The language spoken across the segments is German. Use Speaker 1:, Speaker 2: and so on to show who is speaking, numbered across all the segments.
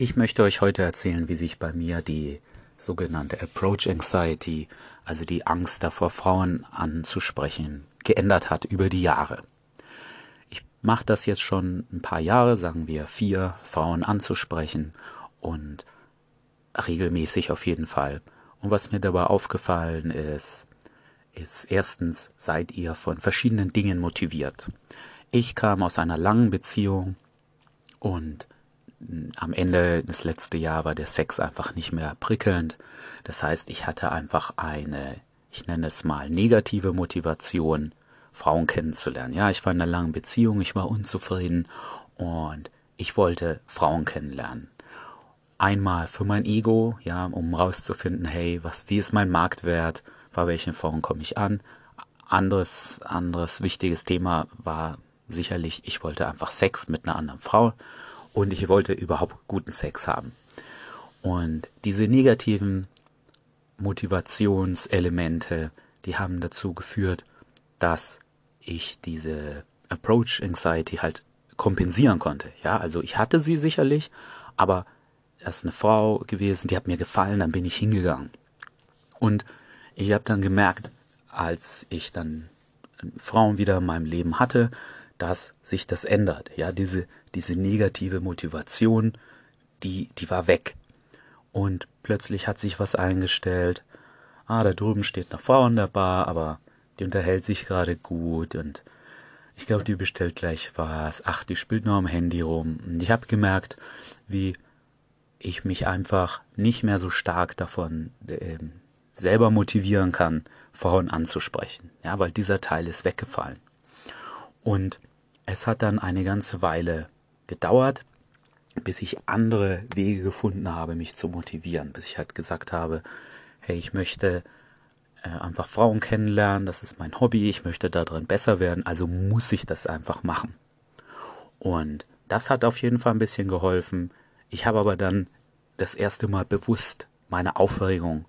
Speaker 1: Ich möchte euch heute erzählen, wie sich bei mir die sogenannte Approach Anxiety, also die Angst davor, Frauen anzusprechen, geändert hat über die Jahre. Ich mache das jetzt schon ein paar Jahre, sagen wir vier, Frauen anzusprechen und regelmäßig auf jeden Fall. Und was mir dabei aufgefallen ist, ist erstens, seid ihr von verschiedenen Dingen motiviert. Ich kam aus einer langen Beziehung und am Ende des letzten Jahr war der Sex einfach nicht mehr prickelnd. Das heißt, ich hatte einfach eine, ich nenne es mal, negative Motivation, Frauen kennenzulernen. Ja, ich war in einer langen Beziehung, ich war unzufrieden und ich wollte Frauen kennenlernen. Einmal für mein Ego, ja, um rauszufinden, hey, was, wie ist mein Marktwert, bei welchen Frauen komme ich an. Anderes, anderes wichtiges Thema war sicherlich, ich wollte einfach Sex mit einer anderen Frau und ich wollte überhaupt guten Sex haben. Und diese negativen Motivationselemente, die haben dazu geführt, dass ich diese Approach Anxiety halt kompensieren konnte. Ja, also ich hatte sie sicherlich, aber das ist eine Frau gewesen, die hat mir gefallen, dann bin ich hingegangen. Und ich habe dann gemerkt, als ich dann Frauen wieder in meinem Leben hatte, dass sich das ändert. Ja, diese, diese negative Motivation, die, die war weg. Und plötzlich hat sich was eingestellt. Ah, da drüben steht eine Frau in der Bar, aber die unterhält sich gerade gut und ich glaube, die bestellt gleich was. Ach, die spielt nur am Handy rum. Und ich habe gemerkt, wie ich mich einfach nicht mehr so stark davon äh, selber motivieren kann, Frauen anzusprechen. Ja, weil dieser Teil ist weggefallen. Und es hat dann eine ganze Weile gedauert, bis ich andere Wege gefunden habe, mich zu motivieren, bis ich halt gesagt habe, hey, ich möchte äh, einfach Frauen kennenlernen, das ist mein Hobby, ich möchte darin besser werden, also muss ich das einfach machen. Und das hat auf jeden Fall ein bisschen geholfen. Ich habe aber dann das erste Mal bewusst meine Aufregung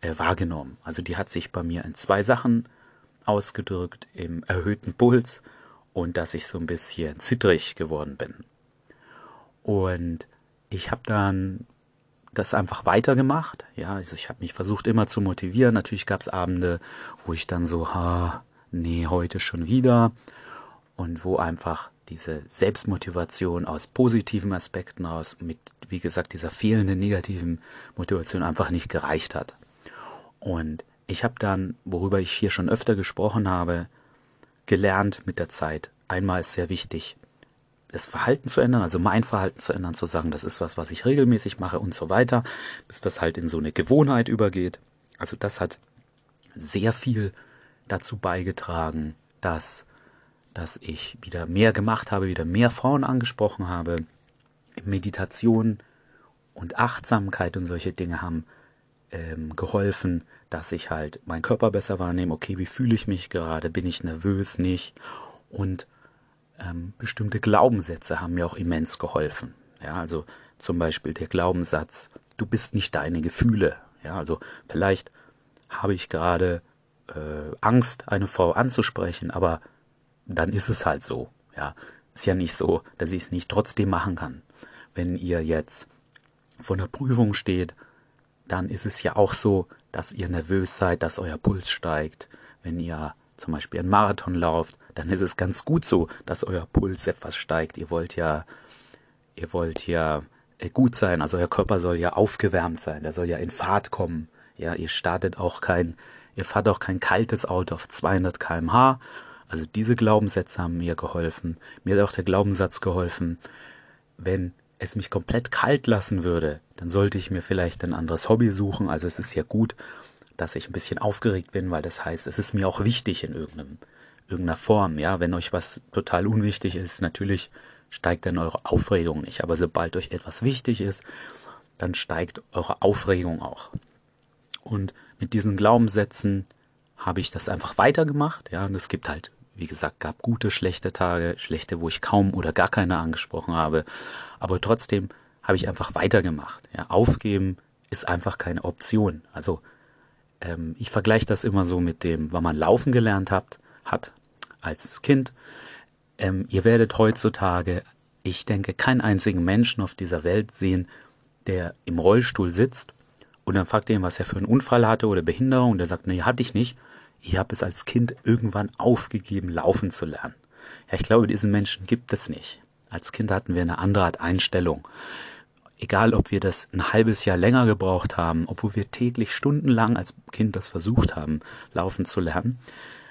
Speaker 1: äh, wahrgenommen. Also die hat sich bei mir in zwei Sachen ausgedrückt, im erhöhten Puls und dass ich so ein bisschen zittrig geworden bin. Und ich habe dann das einfach weitergemacht. Ja, also ich habe mich versucht immer zu motivieren. Natürlich gab es Abende, wo ich dann so, ha, nee, heute schon wieder. Und wo einfach diese Selbstmotivation aus positiven Aspekten aus, mit, wie gesagt, dieser fehlenden negativen Motivation einfach nicht gereicht hat. Und ich habe dann, worüber ich hier schon öfter gesprochen habe, gelernt mit der Zeit. Einmal ist sehr wichtig, das Verhalten zu ändern, also mein Verhalten zu ändern, zu sagen, das ist was, was ich regelmäßig mache und so weiter, bis das halt in so eine Gewohnheit übergeht. Also das hat sehr viel dazu beigetragen, dass, dass ich wieder mehr gemacht habe, wieder mehr Frauen angesprochen habe. Meditation und Achtsamkeit und solche Dinge haben ähm, geholfen, dass ich halt meinen Körper besser wahrnehme. Okay, wie fühle ich mich gerade? Bin ich nervös? Nicht? Und ähm, bestimmte Glaubenssätze haben mir auch immens geholfen. Ja, also zum Beispiel der Glaubenssatz, du bist nicht deine Gefühle. Ja, also vielleicht habe ich gerade äh, Angst, eine Frau anzusprechen, aber dann ist es halt so. Ja, ist ja nicht so, dass ich es nicht trotzdem machen kann. Wenn ihr jetzt vor einer Prüfung steht dann ist es ja auch so, dass ihr nervös seid, dass euer Puls steigt. Wenn ihr zum Beispiel einen Marathon lauft, dann ist es ganz gut so, dass euer Puls etwas steigt. Ihr wollt ja, ihr wollt ja äh, gut sein, also euer Körper soll ja aufgewärmt sein, der soll ja in Fahrt kommen. Ja, ihr startet auch kein, ihr fahrt auch kein kaltes Auto auf 200 kmh. Also diese Glaubenssätze haben mir geholfen. Mir hat auch der Glaubenssatz geholfen, wenn es mich komplett kalt lassen würde, dann sollte ich mir vielleicht ein anderes Hobby suchen. Also es ist ja gut, dass ich ein bisschen aufgeregt bin, weil das heißt, es ist mir auch wichtig in irgendeinem, irgendeiner Form. Ja, wenn euch was total unwichtig ist, natürlich steigt dann eure Aufregung nicht. Aber sobald euch etwas wichtig ist, dann steigt eure Aufregung auch. Und mit diesen Glaubenssätzen habe ich das einfach weitergemacht. Ja, und es gibt halt wie gesagt, gab gute, schlechte Tage, schlechte, wo ich kaum oder gar keine angesprochen habe. Aber trotzdem habe ich einfach weitergemacht. Ja, aufgeben ist einfach keine Option. Also ähm, ich vergleiche das immer so mit dem, wenn man laufen gelernt habt, hat als Kind. Ähm, ihr werdet heutzutage ich denke, keinen einzigen Menschen auf dieser Welt sehen, der im Rollstuhl sitzt und dann fragt ihr ihn, was er für einen Unfall hatte oder Behinderung und er sagt, nee, hatte ich nicht. Ich habe es als Kind irgendwann aufgegeben, laufen zu lernen. Ja, ich glaube, diesen Menschen gibt es nicht. Als Kind hatten wir eine andere Art Einstellung. Egal, ob wir das ein halbes Jahr länger gebraucht haben, obwohl wir täglich stundenlang als Kind das versucht haben, laufen zu lernen,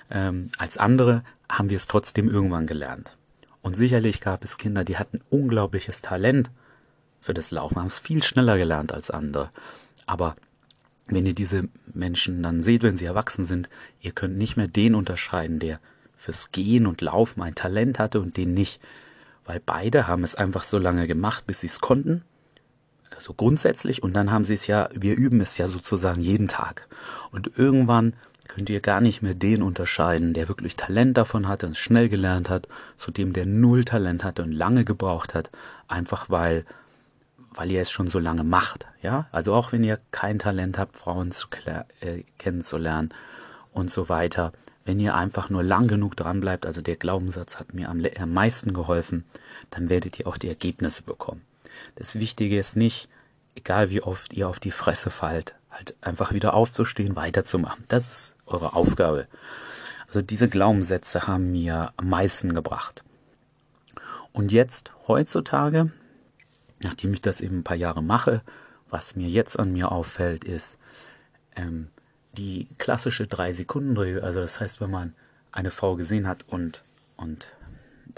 Speaker 1: ähm, als andere haben wir es trotzdem irgendwann gelernt. Und sicherlich gab es Kinder, die hatten unglaubliches Talent für das Laufen, haben es viel schneller gelernt als andere. Aber wenn ihr diese Menschen dann seht, wenn sie erwachsen sind, ihr könnt nicht mehr den unterscheiden, der fürs Gehen und Laufen ein Talent hatte und den nicht. Weil beide haben es einfach so lange gemacht, bis sie es konnten. Also grundsätzlich. Und dann haben sie es ja, wir üben es ja sozusagen jeden Tag. Und irgendwann könnt ihr gar nicht mehr den unterscheiden, der wirklich Talent davon hatte und schnell gelernt hat, zu dem der null Talent hatte und lange gebraucht hat, einfach weil weil ihr es schon so lange macht, ja? Also auch wenn ihr kein Talent habt, Frauen zu äh, kennenzulernen und so weiter, wenn ihr einfach nur lang genug dran bleibt, also der Glaubenssatz hat mir am, am meisten geholfen, dann werdet ihr auch die Ergebnisse bekommen. Das Wichtige ist nicht, egal wie oft ihr auf die Fresse fallt, halt einfach wieder aufzustehen, weiterzumachen. Das ist eure Aufgabe. Also diese Glaubenssätze haben mir am meisten gebracht. Und jetzt, heutzutage, nachdem ich das eben ein paar Jahre mache, was mir jetzt an mir auffällt, ist ähm, die klassische drei Sekunden Regel. Also das heißt, wenn man eine Frau gesehen hat und und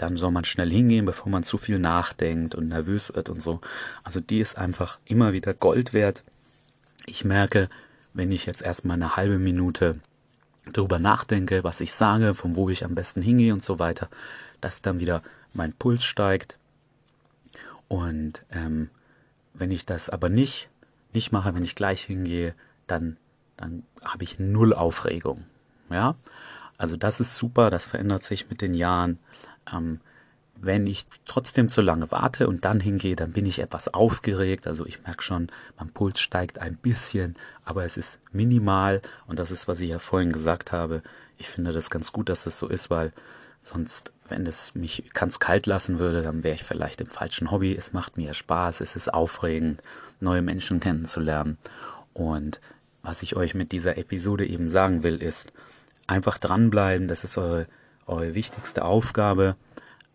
Speaker 1: dann soll man schnell hingehen, bevor man zu viel nachdenkt und nervös wird und so. Also die ist einfach immer wieder Gold wert. Ich merke, wenn ich jetzt erstmal eine halbe Minute darüber nachdenke, was ich sage, von wo ich am besten hingehe und so weiter, dass dann wieder mein Puls steigt, und ähm, wenn ich das aber nicht, nicht mache, wenn ich gleich hingehe, dann, dann habe ich null Aufregung. Ja, also das ist super, das verändert sich mit den Jahren. Ähm, wenn ich trotzdem zu lange warte und dann hingehe, dann bin ich etwas aufgeregt. Also ich merke schon, mein Puls steigt ein bisschen, aber es ist minimal und das ist, was ich ja vorhin gesagt habe. Ich finde das ganz gut, dass das so ist, weil Sonst, wenn es mich ganz kalt lassen würde, dann wäre ich vielleicht im falschen Hobby. Es macht mir Spaß, es ist aufregend, neue Menschen kennenzulernen. Und was ich euch mit dieser Episode eben sagen will, ist einfach dranbleiben. Das ist eure, eure wichtigste Aufgabe.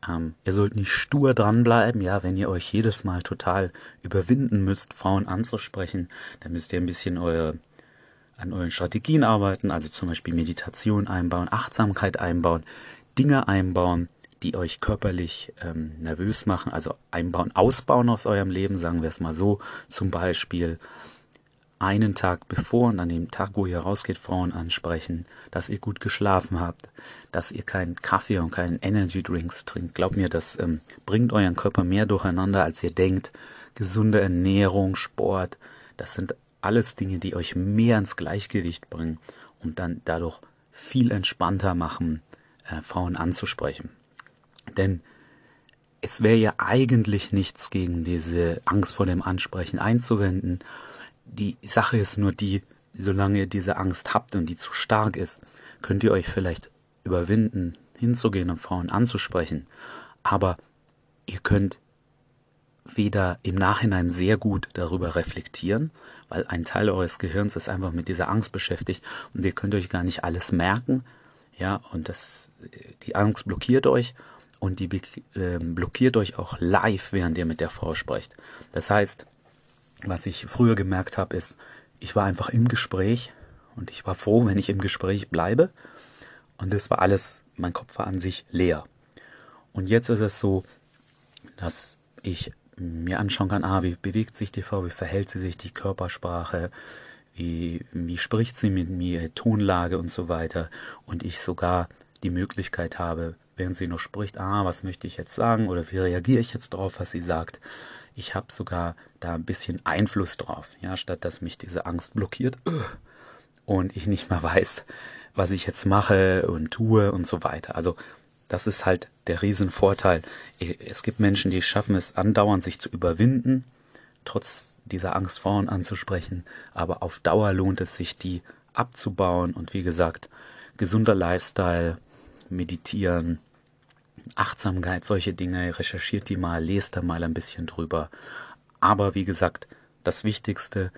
Speaker 1: Ähm, ihr sollt nicht stur dranbleiben, ja, wenn ihr euch jedes Mal total überwinden müsst, Frauen anzusprechen, dann müsst ihr ein bisschen eure, an euren Strategien arbeiten, also zum Beispiel Meditation einbauen, Achtsamkeit einbauen. Dinge einbauen, die euch körperlich ähm, nervös machen, also einbauen, ausbauen aus eurem Leben, sagen wir es mal so, zum Beispiel einen Tag bevor und an dem Tag, wo ihr rausgeht, Frauen ansprechen, dass ihr gut geschlafen habt, dass ihr keinen Kaffee und keinen Energy Drinks trinkt. Glaubt mir, das ähm, bringt euren Körper mehr durcheinander, als ihr denkt. Gesunde Ernährung, Sport, das sind alles Dinge, die euch mehr ins Gleichgewicht bringen und dann dadurch viel entspannter machen, äh, Frauen anzusprechen. Denn es wäre ja eigentlich nichts gegen diese Angst vor dem Ansprechen einzuwenden. Die Sache ist nur die, solange ihr diese Angst habt und die zu stark ist, könnt ihr euch vielleicht überwinden, hinzugehen und Frauen anzusprechen. Aber ihr könnt weder im Nachhinein sehr gut darüber reflektieren, weil ein Teil eures Gehirns ist einfach mit dieser Angst beschäftigt und ihr könnt euch gar nicht alles merken, ja, und das, die Angst blockiert euch und die äh, blockiert euch auch live, während ihr mit der Frau sprecht. Das heißt, was ich früher gemerkt habe, ist, ich war einfach im Gespräch und ich war froh, wenn ich im Gespräch bleibe. Und das war alles, mein Kopf war an sich leer. Und jetzt ist es so, dass ich mir anschauen kann, ah, wie bewegt sich die Frau, wie verhält sie sich, die Körpersprache, wie, wie spricht sie mit mir, Tonlage und so weiter. Und ich sogar die Möglichkeit habe, während sie noch spricht, ah, was möchte ich jetzt sagen oder wie reagiere ich jetzt drauf, was sie sagt. Ich habe sogar da ein bisschen Einfluss drauf, ja, statt dass mich diese Angst blockiert und ich nicht mehr weiß, was ich jetzt mache und tue und so weiter. Also das ist halt der Riesenvorteil. Es gibt Menschen, die schaffen es andauernd, sich zu überwinden, trotz dieser Angst Frauen anzusprechen, aber auf Dauer lohnt es sich, die abzubauen und wie gesagt, gesunder Lifestyle, meditieren, Achtsamkeit, solche Dinge, recherchiert die mal, lest da mal ein bisschen drüber. Aber wie gesagt, das Wichtigste,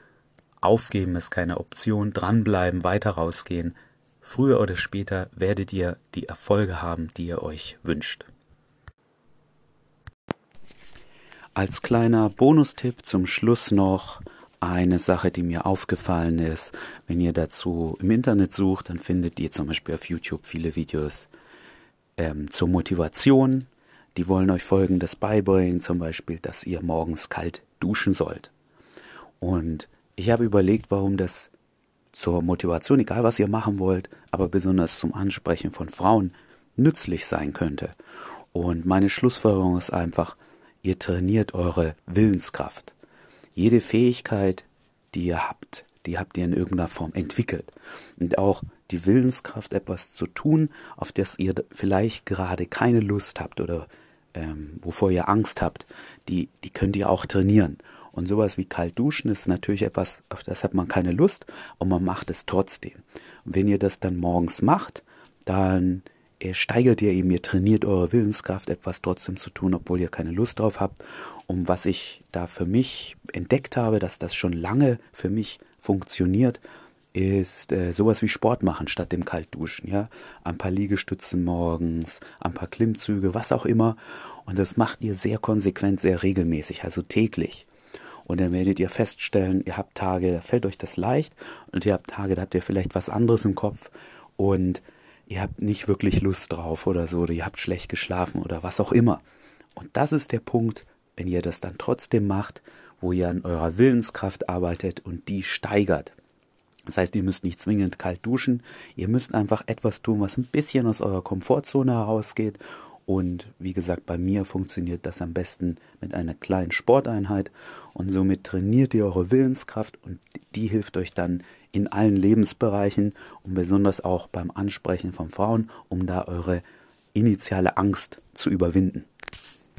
Speaker 1: aufgeben ist keine Option, dranbleiben, weiter rausgehen. Früher oder später werdet ihr die Erfolge haben, die ihr euch wünscht. Als kleiner Bonustipp zum Schluss noch eine Sache, die mir aufgefallen ist. Wenn ihr dazu im Internet sucht, dann findet ihr zum Beispiel auf YouTube viele Videos ähm, zur Motivation. Die wollen euch Folgendes beibringen, zum Beispiel, dass ihr morgens kalt duschen sollt. Und ich habe überlegt, warum das zur Motivation, egal was ihr machen wollt, aber besonders zum Ansprechen von Frauen nützlich sein könnte. Und meine Schlussfolgerung ist einfach, ihr trainiert eure Willenskraft. Jede Fähigkeit, die ihr habt, die habt ihr in irgendeiner Form entwickelt. Und auch die Willenskraft, etwas zu tun, auf das ihr vielleicht gerade keine Lust habt oder ähm, wovor ihr Angst habt, die, die könnt ihr auch trainieren. Und sowas wie kalt duschen ist natürlich etwas, auf das hat man keine Lust und man macht es trotzdem. Und wenn ihr das dann morgens macht, dann steigert ihr eben, ihr trainiert eure Willenskraft, etwas trotzdem zu tun, obwohl ihr keine Lust drauf habt. Und was ich da für mich entdeckt habe, dass das schon lange für mich funktioniert, ist äh, sowas wie Sport machen statt dem Kaltduschen, ja. Ein paar Liegestützen morgens, ein paar Klimmzüge, was auch immer. Und das macht ihr sehr konsequent, sehr regelmäßig, also täglich. Und dann werdet ihr feststellen, ihr habt Tage, da fällt euch das leicht und ihr habt Tage, da habt ihr vielleicht was anderes im Kopf und ihr habt nicht wirklich Lust drauf oder so, oder ihr habt schlecht geschlafen oder was auch immer. Und das ist der Punkt, wenn ihr das dann trotzdem macht, wo ihr an eurer Willenskraft arbeitet und die steigert. Das heißt, ihr müsst nicht zwingend kalt duschen, ihr müsst einfach etwas tun, was ein bisschen aus eurer Komfortzone herausgeht. Und wie gesagt, bei mir funktioniert das am besten mit einer kleinen Sporteinheit und somit trainiert ihr eure Willenskraft und die hilft euch dann in allen Lebensbereichen und besonders auch beim Ansprechen von Frauen, um da eure initiale Angst zu überwinden.